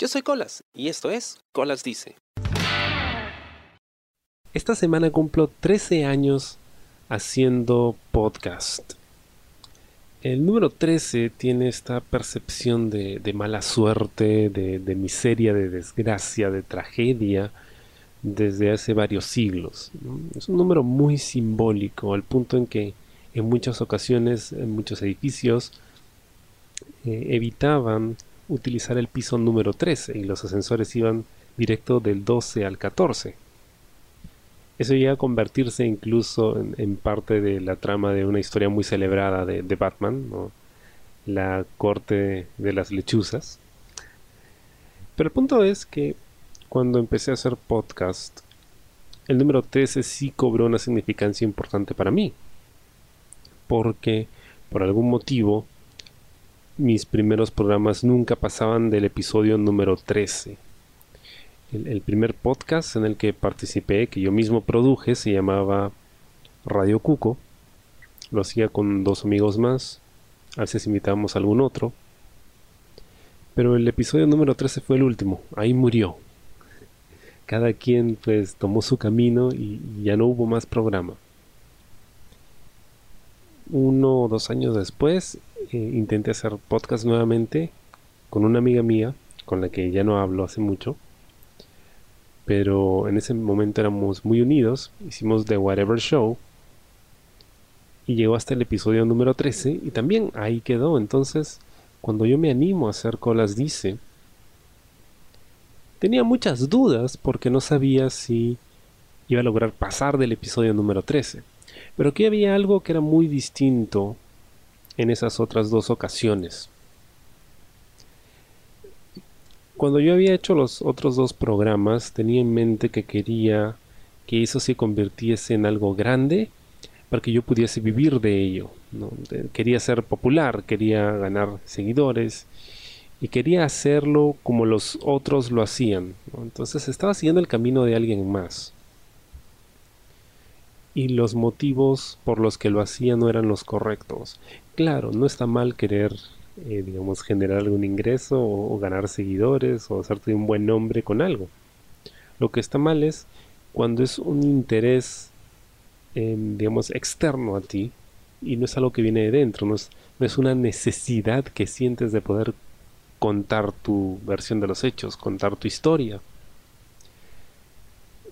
Yo soy Colas y esto es Colas Dice. Esta semana cumplo 13 años haciendo podcast. El número 13 tiene esta percepción de, mala suerte, de, miseria, de desgracia, de tragedia desde hace varios siglos. Es un número muy simbólico, al punto en que en muchas ocasiones, en muchos edificios, eh, evitaban utilizar el piso número 13 y los ascensores iban directo del 12 al 14. Eso llega a convertirse incluso en, parte de la trama de una historia muy celebrada de, Batman, la corte de las lechuzas. Pero el punto es que cuando empecé a hacer podcast, el número 13 sí cobró una significancia importante para mí. Porque por algún motivo mis primeros programas nunca pasaban del episodio número 13 el, primer podcast en el que participé, que yo mismo produje, se llamaba Radio Cuco. Lo hacía con dos amigos más. A veces invitábamos a algún otro. Pero el episodio número 13 fue el último. Ahí murió. Cada quien pues tomó su camino y ya no hubo más programa. Uno o dos años después eh, intenté hacer podcast nuevamente con una amiga mía con la que ya no hablo hace mucho pero en ese momento éramos muy unidos, hicimos The Whatever Show y llegó hasta el episodio número 13 y también ahí quedó. Entonces, cuando yo me animo a hacer colas dice, tenía muchas dudas porque no sabía si iba a lograr pasar del episodio número 13. Pero aquí había algo que era muy distinto en esas otras dos ocasiones. Cuando yo había hecho los otros dos programas, tenía en mente que quería que eso se convirtiese en algo grande para que yo pudiese vivir de ello. Quería ser popular, quería ganar seguidores y quería hacerlo como los otros lo hacían. Entonces estaba siguiendo el camino de alguien más. Y los motivos por los que lo hacía no eran los correctos. Claro, no está mal querer eh, digamos, generar algún ingreso o, ganar seguidores o hacerte un buen nombre con algo. Lo que está mal es cuando es un interés, digamos, externo a ti y no es algo que viene de dentro, no es, no es una necesidad que sientes de poder contar tu versión de los hechos, contar tu historia.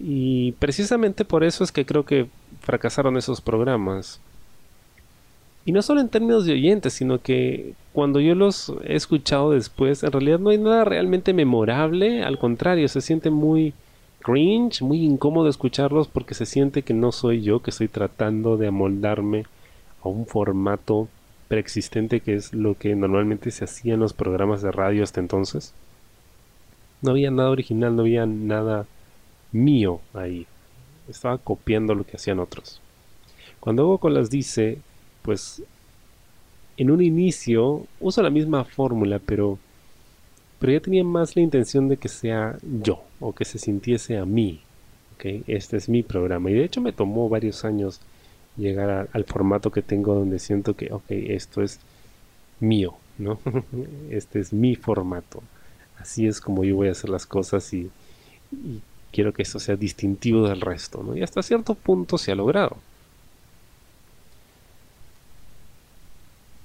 Y precisamente por eso es que creo que fracasaron esos programas, y no solo en términos de oyentes, sino que cuando yo los he escuchado después, en realidad no hay nada realmente memorable, al contrario, se siente muy cringe, muy incómodo escucharlos porque se siente que no soy yo, que estoy tratando de amoldarme a un formato preexistente que es lo que normalmente se hacía en los programas de radio hasta entonces. No había nada original, no había nada mío ahí. Estaba copiando lo que hacían otros. Cuando Hugo Colas dice pues en un inicio uso la misma fórmula, pero, pero ya tenía más la intención de que sea yo o que se sintiese a mí. ¿okay? Este es mi programa y de hecho me tomó varios años llegar al formato que tengo donde siento que, ok, esto es mío, ¿no? este es mi formato. Así es como yo voy a hacer las cosas y quiero que esto sea distintivo del resto, ¿no? Y hasta cierto punto se ha logrado.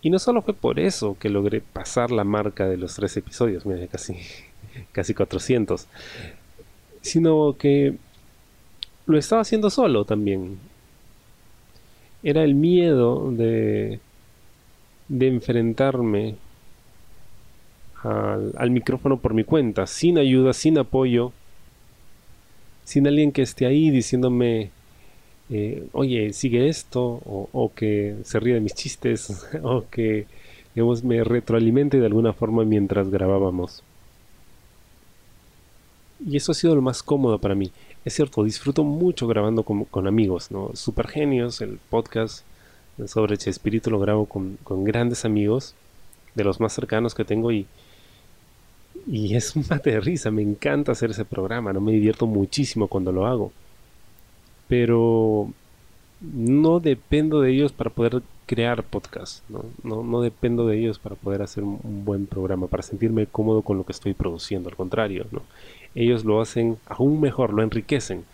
Y no solo fue por eso que logré pasar la marca de los tres episodios, mira, casi, casi 400, sino que lo estaba haciendo solo también. Era el miedo de, de enfrentarme al, al micrófono por mi cuenta, sin ayuda, sin apoyo, sin alguien que esté ahí diciéndome eh, oye, sigue esto, o, que se ríe de mis chistes, o que, digamos, me retroalimente de alguna forma mientras grabábamos. Y eso ha sido lo más cómodo para mí. Es cierto, disfruto mucho grabando con, amigos, ¿no? Super genios, el podcast sobre Chespirito lo grabo con, con grandes amigos, de los más cercanos que tengo y, y es un mate de risa, me encanta hacer ese programa, no me divierto muchísimo cuando lo hago pero no dependo de ellos para poder crear podcast, ¿no? ¿no? No, dependo de ellos para poder hacer un, buen programa, para sentirme cómodo con lo que estoy produciendo, al contrario, ¿no? Ellos lo hacen aún mejor, lo enriquecen,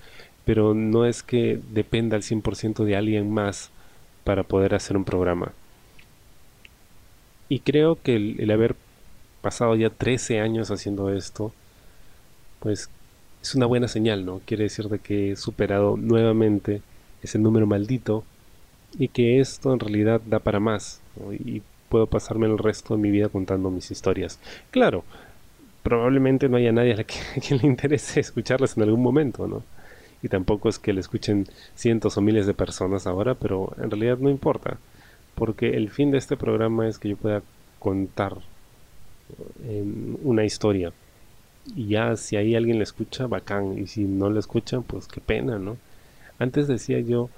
pero no es que dependa al 100% de alguien más para poder hacer un programa. Y creo que el, haber pasado ya 13 años haciendo esto, pues es una buena señal, ¿no? Quiere decir de que he superado nuevamente ese número maldito y que esto en realidad da para más y puedo pasarme el resto de mi vida contando mis historias. Claro, probablemente no haya nadie a, quien le interese escucharlas en algún momento, ¿no? Y tampoco es que le escuchen cientos o miles de personas ahora, pero en realidad no importa, porque el fin de este programa es que yo pueda contar una historia. Y ya si ahí alguien le escucha, bacán, y si no le escucha, pues qué pena, ¿no? Antes decía yo,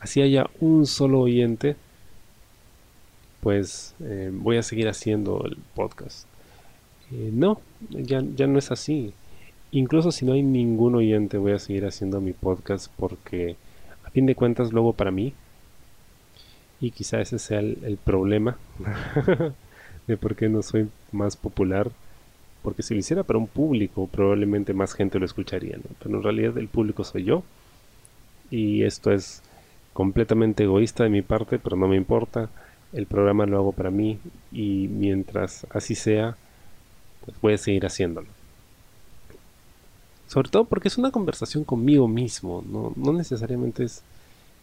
así haya un solo oyente, pues eh, voy a seguir haciendo el podcast. Eh, no, ya, ya no es así. Incluso si no hay ningún oyente, voy a seguir haciendo mi podcast porque a fin de cuentas luego para mí, y quizá ese sea el, problema de por qué no soy más popular, porque si lo hiciera para un público probablemente más gente lo escucharía, pero en realidad el público soy yo, y esto es completamente egoísta de mi parte, pero no me importa. El programa lo hago para mí y mientras así sea, pues voy a seguir haciéndolo. Sobre todo porque es una conversación conmigo mismo, no, no necesariamente es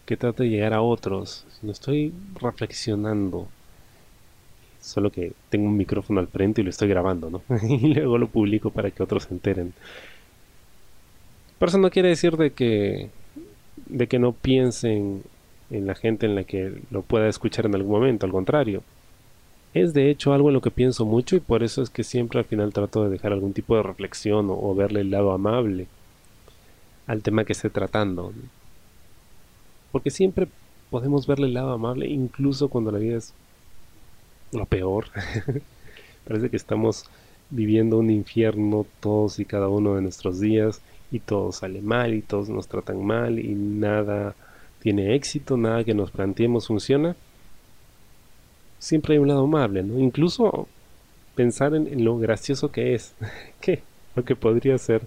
que trate de llegar a otros, sino estoy reflexionando. Solo que tengo un micrófono al frente y lo estoy grabando, ¿no? y luego lo publico para que otros se enteren. Pero eso no quiere decir de que de que no piensen en la gente en la que lo pueda escuchar en algún momento, al contrario. Es de hecho algo en lo que pienso mucho y por eso es que siempre al final trato de dejar algún tipo de reflexión o, verle el lado amable al tema que esté tratando. Porque siempre podemos verle el lado amable incluso cuando la vida es lo peor. Parece que estamos viviendo un infierno todos y cada uno de nuestros días y todo sale mal y todos nos tratan mal y nada tiene éxito, nada que nos planteemos funciona, siempre hay un lado amable, ¿no? Incluso pensar en, lo gracioso que es, que lo que podría ser,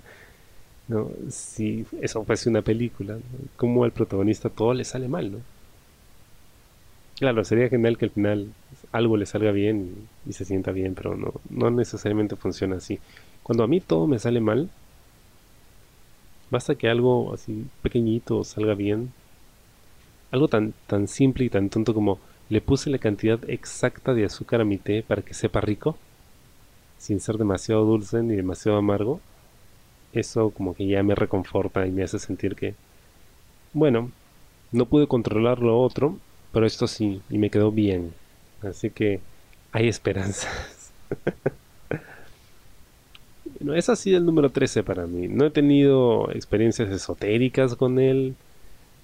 ¿no? Si eso fuese una película, como al protagonista todo le sale mal, ¿no? Claro, sería genial que al final algo le salga bien y, se sienta bien, pero no, no necesariamente funciona así. Cuando a mí todo me sale mal, Basta que algo así pequeñito salga bien. Algo tan, tan simple y tan tonto como le puse la cantidad exacta de azúcar a mi té para que sepa rico, sin ser demasiado dulce ni demasiado amargo. Eso como que ya me reconforta y me hace sentir que, bueno, no pude controlar lo otro, pero esto sí, y me quedó bien. Así que hay esperanzas. No es así el número 13 para mí. No he tenido experiencias esotéricas con él.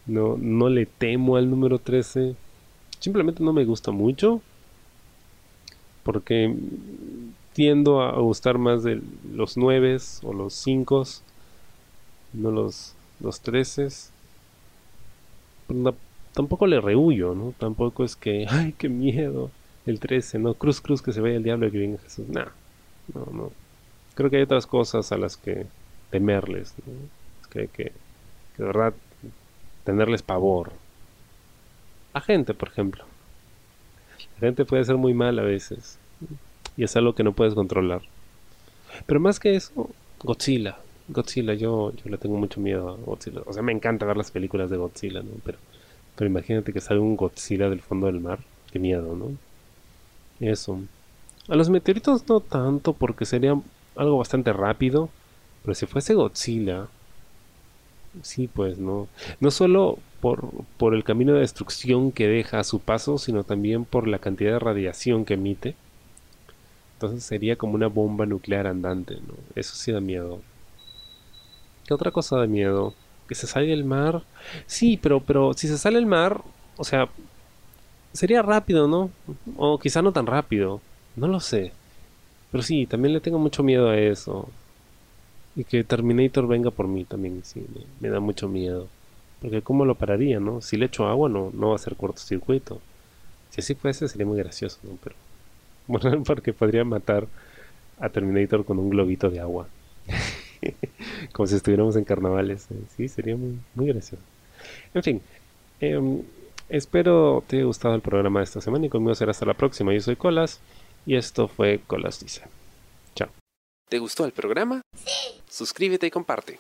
No, no le temo al número 13. Simplemente no me gusta mucho. Porque tiendo a gustar más de los 9 o los 5. No los, los 13. Tampoco le rehuyo, ¿no? Tampoco es que, ay, qué miedo. El 13, ¿no? Cruz, cruz, que se vaya el diablo y que venga Jesús. no, no creo que hay otras cosas a las que temerles, que hay que, de verdad tenerles pavor. A gente, por ejemplo. La gente puede ser muy mal a veces y es algo que no puedes controlar. Pero más que eso, Godzilla. Godzilla, yo, yo le tengo mucho miedo a Godzilla. O sea, me encanta ver las películas de Godzilla, ¿no? Pero, pero imagínate que salga un Godzilla del fondo del mar. Qué miedo, ¿no? Eso. A los meteoritos no tanto, porque sería algo bastante rápido. Pero si fuese Godzilla, sí, pues no. No solo por, por el camino de destrucción que deja a su paso, sino también por la cantidad de radiación que emite. Entonces sería como una bomba nuclear andante, ¿no? Eso sí da miedo. ¿Qué otra cosa da miedo? ¿Que se salga del mar? Sí, pero, pero si se sale el mar, o sea, sería rápido, ¿no? O quizá no tan rápido. No lo sé. Pero sí, también le tengo mucho miedo a eso. Y que Terminator venga por mí también, sí, me, da mucho miedo. Porque ¿cómo lo pararía, no? Si le echo agua no, no va a ser cortocircuito. Si así fuese sería muy gracioso, ¿no? Pero bueno, porque podría matar a Terminator con un globito de agua. Como si estuviéramos en carnavales. ¿eh? Sí, sería muy, muy gracioso. En fin, em, espero te haya gustado el programa de esta semana y conmigo será hasta la próxima. Yo soy Colas y esto fue Colas Dice. Chao. ¿Te gustó el programa? Sí. Suscríbete y comparte.